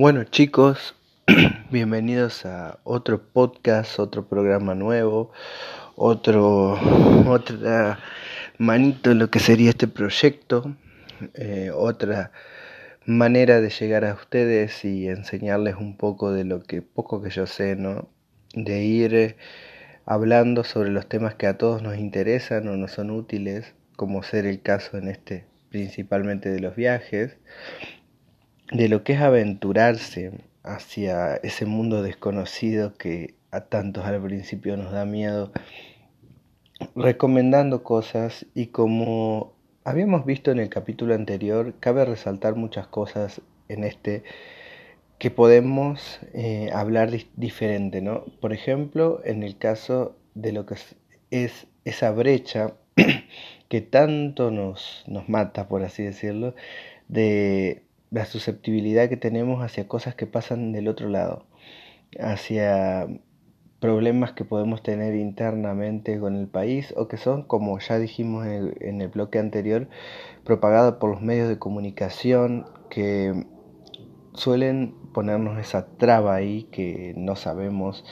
Bueno chicos, bienvenidos a otro podcast, otro programa nuevo, otro, otra manito en lo que sería este proyecto, eh, otra manera de llegar a ustedes y enseñarles un poco de lo que poco que yo sé, ¿no? De ir eh, hablando sobre los temas que a todos nos interesan o nos son útiles, como ser el caso en este principalmente de los viajes de lo que es aventurarse hacia ese mundo desconocido que a tantos al principio nos da miedo, recomendando cosas y como habíamos visto en el capítulo anterior, cabe resaltar muchas cosas en este que podemos eh, hablar diferente, ¿no? Por ejemplo, en el caso de lo que es, esa brecha que tanto nos, nos mata, por así decirlo, de la susceptibilidad que tenemos hacia cosas que pasan del otro lado, hacia problemas que podemos tener internamente con el país o que son, como ya dijimos en el, bloque anterior, propagados por los medios de comunicación que suelen ponernos esa traba ahí que no sabemos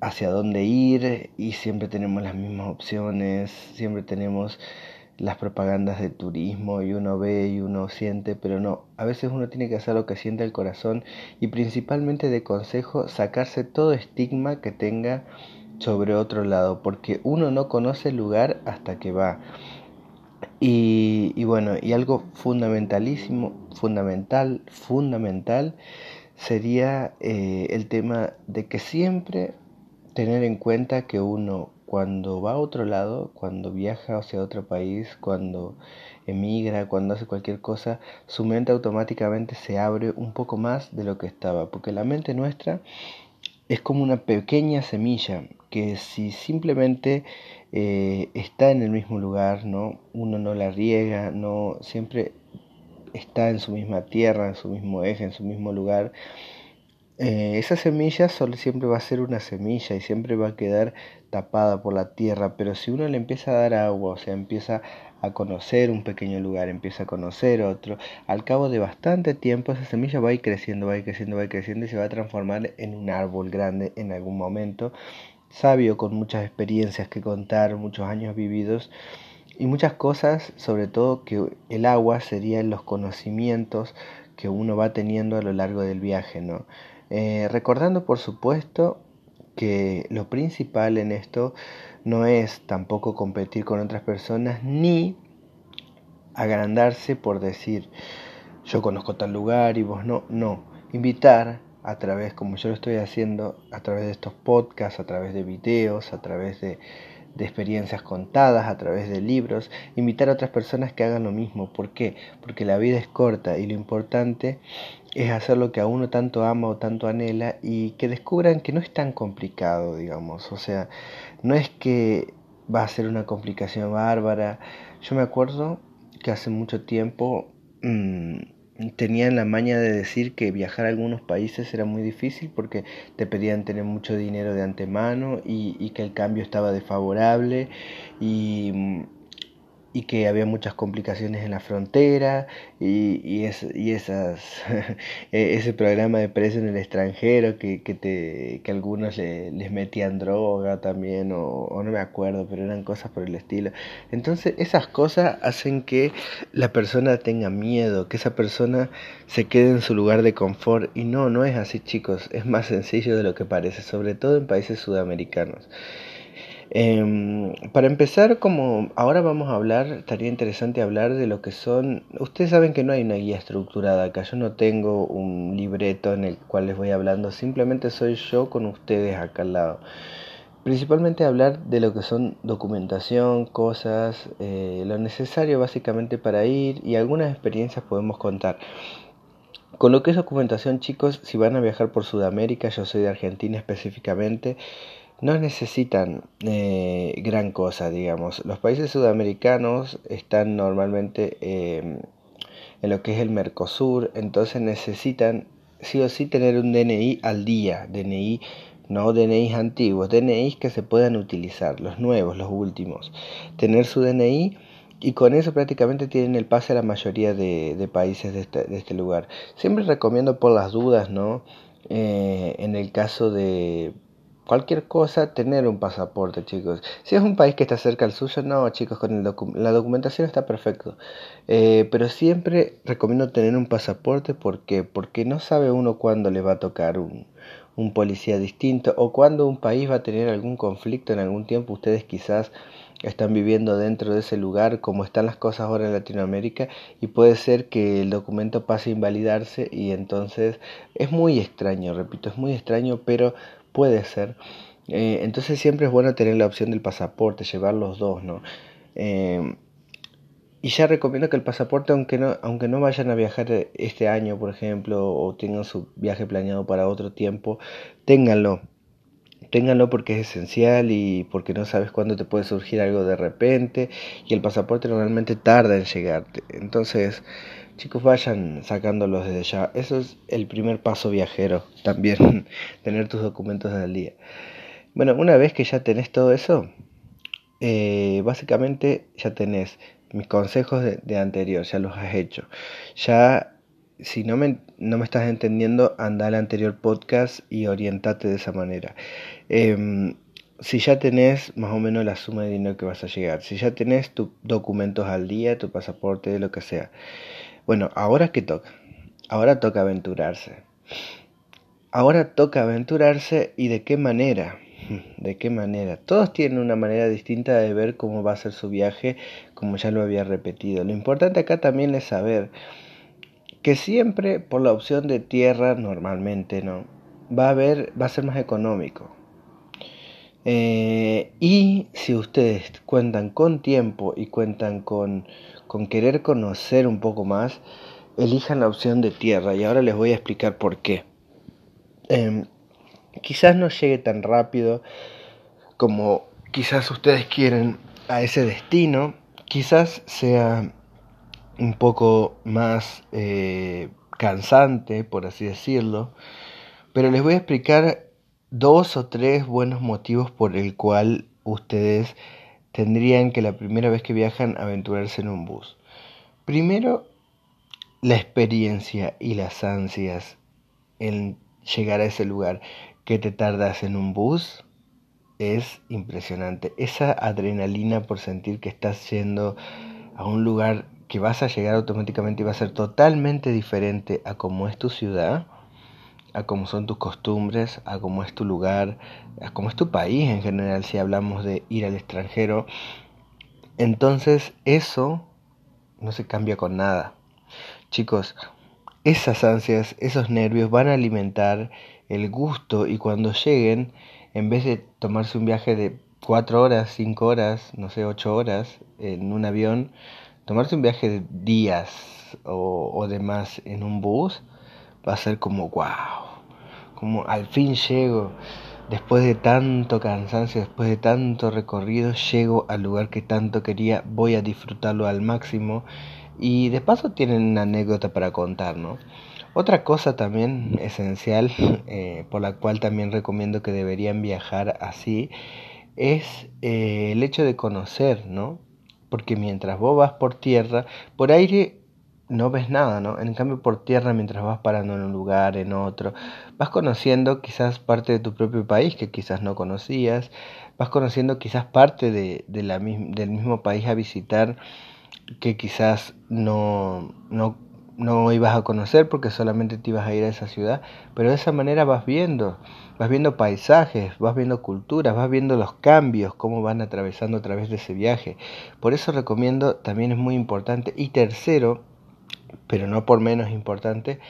hacia dónde ir y siempre tenemos las mismas opciones, siempre tenemos las propagandas de turismo y uno ve y uno siente, pero no, a veces uno tiene que hacer lo que siente el corazón y principalmente de consejo sacarse todo estigma que tenga sobre otro lado, porque uno no conoce el lugar hasta que va. Y, bueno, y algo fundamentalísimo, fundamental, fundamental, sería eh, el tema de que siempre tener en cuenta que uno cuando va a otro lado, cuando viaja hacia otro país, cuando emigra, cuando hace cualquier cosa, su mente automáticamente se abre un poco más de lo que estaba, porque la mente nuestra es como una pequeña semilla que si simplemente eh, está en el mismo lugar, ¿no? uno no la riega, no siempre está en su misma tierra, en su mismo eje, en su mismo lugar, eh, esa semilla solo siempre va a ser una semilla y siempre va a quedar tapada por la tierra, pero si uno le empieza a dar agua, o sea, empieza a conocer un pequeño lugar, empieza a conocer otro, al cabo de bastante tiempo esa semilla va a ir creciendo, va a ir creciendo, va a ir creciendo y se va a transformar en un árbol grande en algún momento, sabio, con muchas experiencias que contar, muchos años vividos y muchas cosas, sobre todo que el agua serían los conocimientos que uno va teniendo a lo largo del viaje, ¿no? Eh, recordando, por supuesto, que lo principal en esto no es tampoco competir con otras personas ni agrandarse por decir yo conozco tal lugar y vos no, no, invitar a través, como yo lo estoy haciendo, a través de estos podcasts, a través de videos, a través de, de experiencias contadas, a través de libros, invitar a otras personas que hagan lo mismo. ¿Por qué? Porque la vida es corta y lo importante es hacer lo que a uno tanto ama o tanto anhela y que descubran que no es tan complicado, digamos. O sea, no es que va a ser una complicación bárbara. Yo me acuerdo que hace mucho tiempo mmm, tenían la maña de decir que viajar a algunos países era muy difícil porque te pedían tener mucho dinero de antemano y, y que el cambio estaba desfavorable y y que había muchas complicaciones en la frontera y, y, y esas, e, ese programa de preso en el extranjero que, que, te, que algunos le, les metían droga también o, no me acuerdo, pero eran cosas por el estilo. Entonces esas cosas hacen que la persona tenga miedo, que esa persona se quede en su lugar de confort y no, no es así chicos, es más sencillo de lo que parece, sobre todo en países sudamericanos. Eh, para empezar, como ahora vamos a hablar, estaría interesante hablar de lo que son... Ustedes saben que no hay una guía estructurada acá, yo no tengo un libreto en el cual les voy hablando, simplemente soy yo con ustedes acá al lado. Principalmente hablar de lo que son documentación, cosas, eh, lo necesario básicamente para ir y algunas experiencias podemos contar. Con lo que es documentación, chicos, si van a viajar por Sudamérica, yo soy de Argentina específicamente, no necesitan eh, gran cosa, digamos. Los países sudamericanos están normalmente em, en lo que es el Mercosur, entonces necesitan sí o sí tener un DNI al día, DNI no DNIs antiguos, DNIs que se puedan utilizar, los nuevos, los últimos. Tener su DNI y con eso prácticamente tienen el pase a la mayoría de, países de este, de este, lugar. Siempre recomiendo por las dudas, ¿no? Eh, en el caso de cualquier cosa, tener un pasaporte, chicos. Si es un país que está cerca al suyo, no, chicos, con la documentación está perfecto. Eh, pero siempre recomiendo tener un pasaporte, ¿por Porque no sabe uno cuándo le va a tocar un, un policía distinto o cuando un país va a tener algún conflicto en algún tiempo. Ustedes quizás están viviendo dentro de ese lugar como están las cosas ahora en Latinoamérica y puede ser que el documento pase a invalidarse y entonces es muy extraño, repito, es muy extraño, pero puede ser. Eh, entonces siempre es bueno tener la opción del pasaporte, llevar los dos, ¿no? Eh, y ya recomiendo que el pasaporte, aunque no, aunque no vayan a viajar este año, por ejemplo, o tengan su viaje planeado para otro tiempo, ténganlo. Ténganlo porque es esencial y porque no sabes cuándo te puede surgir algo de repente y el pasaporte normalmente tarda en llegarte. Entonces, chicos, vayan sacándolos desde ya. Eso es el primer paso viajero, también tener tus documentos al día. Bueno, una vez que ya tenés todo eso, eh, básicamente ya tenés mis consejos de, anterior, ya los has hecho. Ya, si no me, no me estás entendiendo, anda al anterior podcast y orientate de esa manera. Em, si ya tenés más o menos la suma de dinero que vas a llegar, si ya tenés tus documentos al día, tu pasaporte, lo que sea. Bueno, ahora qué toca? Ahora toca aventurarse. Ahora toca aventurarse y de qué manera. ¿De qué manera? Todos tienen una manera distinta de ver cómo va a ser su viaje, como ya lo había repetido. Lo importante acá también es saber que siempre por la opción de tierra, normalmente, ¿no? Va a, haber, va a ser más económico. Eh, y si ustedes cuentan con tiempo y cuentan con, con querer conocer un poco más, elijan la opción de tierra. Y ahora les voy a explicar por qué. Em, quizás no llegue tan rápido como quizás ustedes quieren a ese destino, quizás sea un poco más eh, cansante, por así decirlo, pero les voy a explicar dos o tres buenos motivos por el cual ustedes tendrían que la primera vez que viajan aventurarse en un bus. Primero, la experiencia y las ansias en llegar a ese lugar que te tardas en un bus es impresionante. Esa adrenalina por sentir que estás yendo a un lugar que vas a llegar automáticamente y va a ser totalmente diferente a cómo es tu ciudad, a cómo son tus costumbres, a cómo es tu lugar, a cómo es tu país en general si hablamos de ir al extranjero. Entonces eso no se cambia con nada. Chicos, esas ansias, esos nervios van a alimentar el gusto y cuando lleguen, en vez de tomarse un viaje de cuatro horas, cinco horas, no sé, ocho horas en un avión, tomarse un viaje de días o, o demás en un bus va a ser como wow, como al fin llego, después de tanto cansancio, después de tanto recorrido, llego al lugar que tanto quería, voy a disfrutarlo al máximo y de paso tienen una anécdota para contar, ¿no? Otra cosa también esencial, eh, por la cual también recomiendo que deberían viajar así, es eh, el hecho de conocer, ¿no? Porque mientras vos vas por tierra, por aire no ves nada, ¿no? En cambio por tierra, mientras vas parando en un lugar, en otro, vas conociendo quizás parte de tu propio país que quizás no conocías, vas conociendo quizás parte de, la, del mismo país a visitar que quizás no, no no ibas a conocer porque solamente te ibas a ir a esa ciudad, pero de esa manera vas viendo, vas viendo paisajes, vas viendo culturas, vas viendo los cambios, cómo van atravesando a través de ese viaje. Por eso recomiendo, también es muy importante. Y tercero, pero no por menos importante,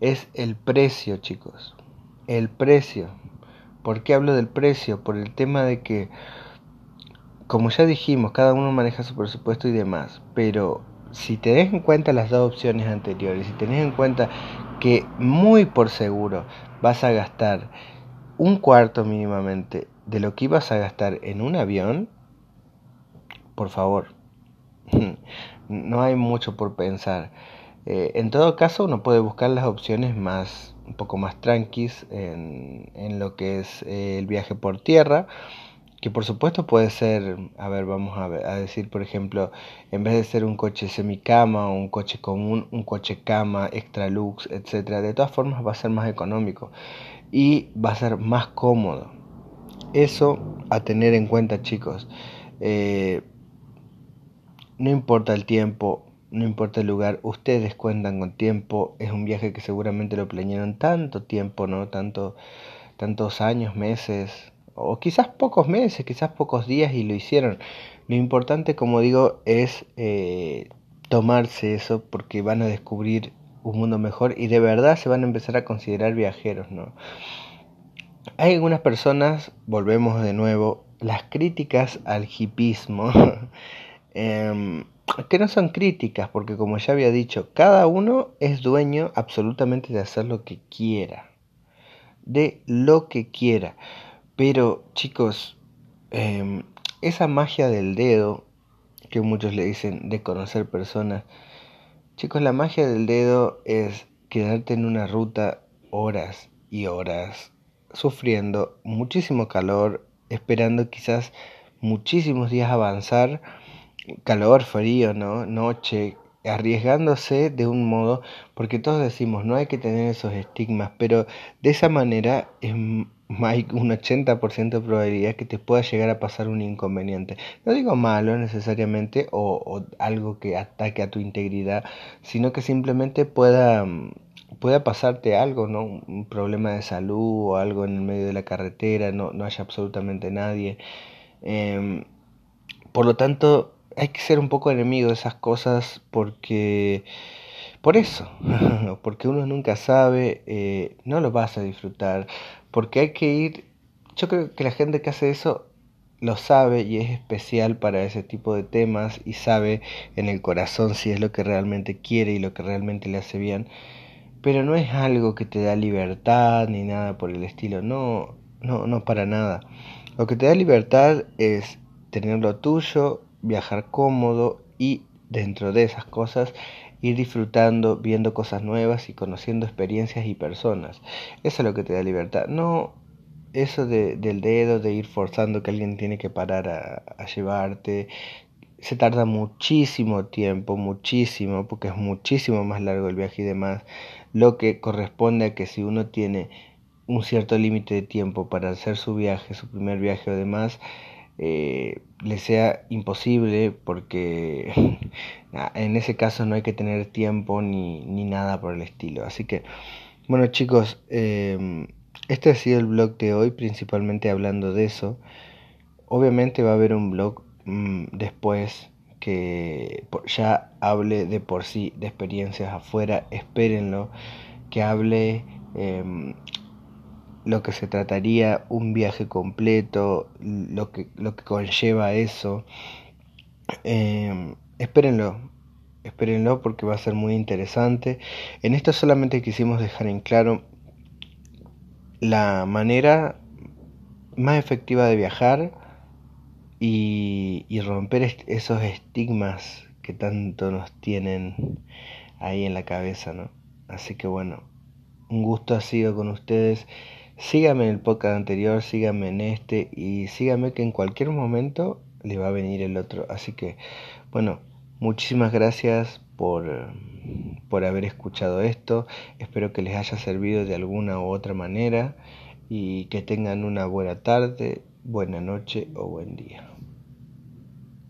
es el precio, chicos. El precio. ¿Por qué hablo del precio? Por el tema de que, como ya dijimos, cada uno maneja su presupuesto y demás, pero si tenés en cuenta las dos opciones anteriores, si tenés en cuenta que muy por seguro vas a gastar un cuarto mínimamente de lo que ibas a gastar en un avión, por favor, no hay mucho por pensar. Eh, en todo caso, uno puede buscar las opciones más, un poco más tranquis en, lo que es eh, el viaje por tierra que por supuesto puede ser, a ver, vamos a, a, decir, por ejemplo, en vez de ser un coche semicama o un coche común, un coche cama, extra lux, etcétera, de todas formas va a ser más económico y va a ser más cómodo. Eso a tener en cuenta, chicos. Eh, no importa el tiempo, no importa el lugar, ustedes cuentan con tiempo. Es un viaje que seguramente lo planearon tanto tiempo, ¿no? Tanto, tantos años, meses, o quizás pocos meses, quizás pocos días y lo hicieron. Lo importante, como digo, es eh, tomarse eso porque van a descubrir un mundo mejor y de verdad se van a empezar a considerar viajeros, ¿no? Hay algunas personas, volvemos de nuevo, las críticas al hipismo, em, que no son críticas, porque como ya había dicho, cada uno es dueño absolutamente de hacer lo que quiera, de lo que quiera. Pero chicos, em, esa magia del dedo, que muchos le dicen de conocer personas, chicos, la magia del dedo es quedarte en una ruta horas y horas, sufriendo muchísimo calor, esperando quizás muchísimos días avanzar, calor, frío, ¿no? Noche, arriesgándose de un modo, porque todos decimos, no hay que tener esos estigmas, pero de esa manera es hay un 80% de probabilidad que te pueda llegar a pasar un inconveniente. No digo malo necesariamente o, algo que ataque a tu integridad, sino que simplemente pueda, mm, pueda pasarte algo, ¿no? Un problema de salud o algo en el medio de la carretera, no, no haya absolutamente nadie. Em, por lo tanto, hay que ser un poco enemigo de esas cosas porque... Por eso, porque uno nunca sabe, eh, no lo vas a disfrutar, porque hay que ir, yo creo que la gente que hace eso lo sabe y es especial para ese tipo de temas y sabe en el corazón si es lo que realmente quiere y lo que realmente le hace bien, pero no es algo que te da libertad ni nada por el estilo, no, no, no para nada. Lo que te da libertad es tener lo tuyo, viajar cómodo y dentro de esas cosas ir disfrutando, viendo cosas nuevas y conociendo experiencias y personas. Eso es lo que te da libertad. No eso de, del dedo, de ir forzando que alguien tiene que parar a, a llevarte. Se tarda muchísimo tiempo, muchísimo, porque es muchísimo más largo el viaje y demás. Lo que corresponde a que si uno tiene un cierto límite de tiempo para hacer su viaje, su primer viaje o demás, eh, le sea imposible porque en ese caso no hay que tener tiempo ni, ni nada por el estilo. Así que, bueno chicos, eh, este ha sido el blog de hoy, principalmente hablando de eso. Obviamente va a haber un blog mm, después que ya hable de por sí de experiencias afuera, espérenlo, que hable eh, lo que se trataría un viaje completo, lo que, lo que conlleva eso. Eh, espérenlo, espérenlo porque va a ser muy interesante. En esto solamente quisimos dejar en claro la manera más efectiva de viajar y, y romper esos estigmas que tanto nos tienen ahí en la cabeza, ¿no? Así que bueno, un gusto ha sido con ustedes. Sígame en el podcast anterior, sígame en este y sígame que en cualquier momento le va a venir el otro. Así que, bueno, muchísimas gracias por, por haber escuchado esto. Espero que les haya servido de alguna u otra manera y que tengan una buena tarde, buena noche o buen día.